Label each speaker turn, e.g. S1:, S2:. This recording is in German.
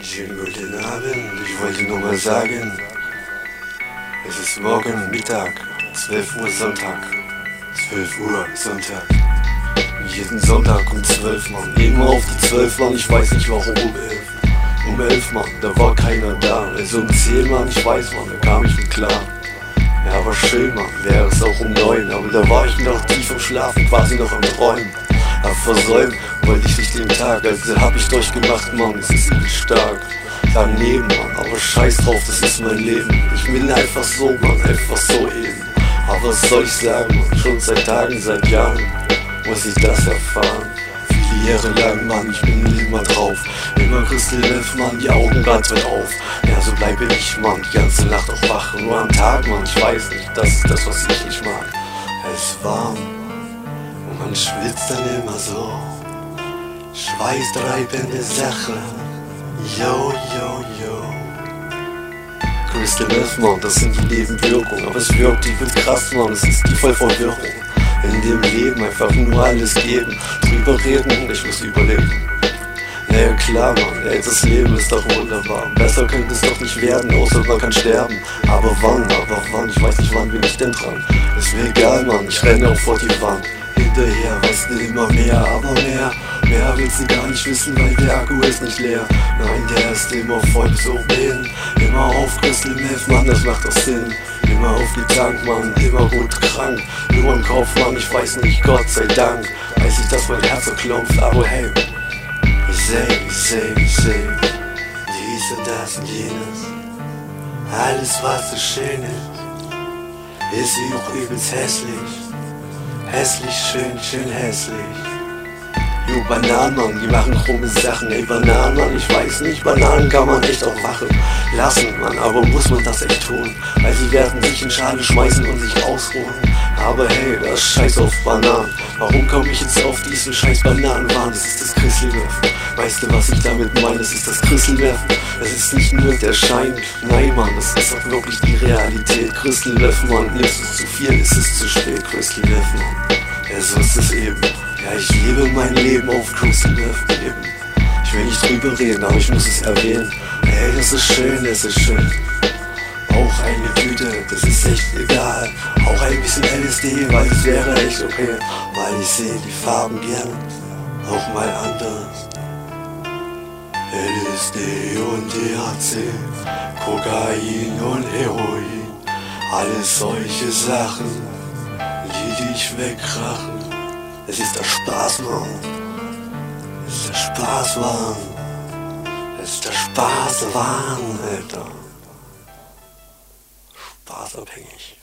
S1: Schönen guten Abend, ich wollte nur mal sagen, es ist morgen Mittag, 12 Uhr Sonntag. 12 Uhr Sonntag. Jeden Sonntag um 12 Mann. Immer auf die 12 Mann, ich weiß nicht warum um 11. Um 11 Mann, da war keiner da. Also um 10 Mann, ich weiß Mann, da kam ich mit klar. Ja, war schön, Mann, wäre es auch um 9. Aber da war ich noch tief im Schlafen, quasi noch am Träumen. Hab versäumt, wollte ich nicht den Tag, also hab ich durchgemacht, Mann, es ist übel stark. Daneben, Mann, aber scheiß drauf, das ist mein Leben. Ich bin einfach so, Mann, einfach so eben. Aber was soll ich sagen, Mann, schon seit Tagen, seit Jahren muss ich das erfahren. Viele Jahre lang, Mann, ich bin immer drauf. Immer Crystal Meth, Mann, die Augen ganz weit auf. Ja, so bleibe ich, Mann, die ganze Nacht auch wach. Nur am Tag, Mann, ich weiß nicht, das ist das, was ich nicht mag. Es ist warm man schwitzt dann immer so. Schweißtreibende Sache. Yo, yo, yo. Crystal Meth, Mann, das sind die Nebenwirkungen. Aber es wirkt, wird krass, Mann, es ist die voll Verwirrung. In dem Leben einfach nur alles geben, drüber reden, ich muss überleben. Naja klar, Mann, ey, das Leben ist doch wunderbar. Besser könnte es doch nicht werden, außer man kann sterben. Aber wann, aber wann, ich weiß nicht, wann bin ich denn dran. Ist mir egal, Mann, ich renne auch vor die Wand. Hinterher, weißt du, immer mehr, aber mehr. Mehr willst du gar nicht wissen, weil der Akku ist nicht leer. Nein, der ist immer voll so bin. Immer auf Crystal Meth, Mann, das macht doch Sinn. Immer aufgetankt, Mann, immer gut krank. Nur im Kopf, Mann, ich weiß nicht, Gott sei Dank. Weiß ich, dass mein Herz so klopft, aber hey. Ich seh, ich seh, ich seh. Dies und das und jenes. Alles, was so schön ist, ist auch übelst hässlich. Hässlich, schön, schön hässlich. Jo, Bananen, die machen krumme Sachen. Ey, Bananen, ich weiß nicht, Bananen kann man echt auch machen lassen, Mann, aber muss man das echt tun? Weil sie werden sich in Schale schmeißen und sich ausruhen. Aber hey, das Scheiß auf Bananen. Warum komme ich jetzt auf diesen scheiß Bananenwahn? Das ist das Christelwerfen. Weißt du, was ich damit meine? Das ist das Christelwerfen. Es ist nicht nur der Schein. Nein, Mann, das ist auch wirklich die Realität. Christelwerfen, Mann, nimmst du zu viel, ist es zu spät. Christelwerfen, Mann. Ja, so ist es eben. Ja, ich lebe mein Leben auf Christelwerfen eben. Ich will nicht drüber reden, aber ich muss es erwähnen. Ey, das ist schön, das ist schön. Auch eine Tüte, das ist echt egal. Auch ein bisschen LSD, weil es wäre echt okay. Weil ich sehe die Farben gern auch mal anders. LSD und THC, Kokain und Heroin. Alles solche Sachen, die dich wegkrachen. Es ist der Spaß, Mann. Es ist der Spaß, Mann. Es ist der Spaß, Mann, Alter. staatsabhängig.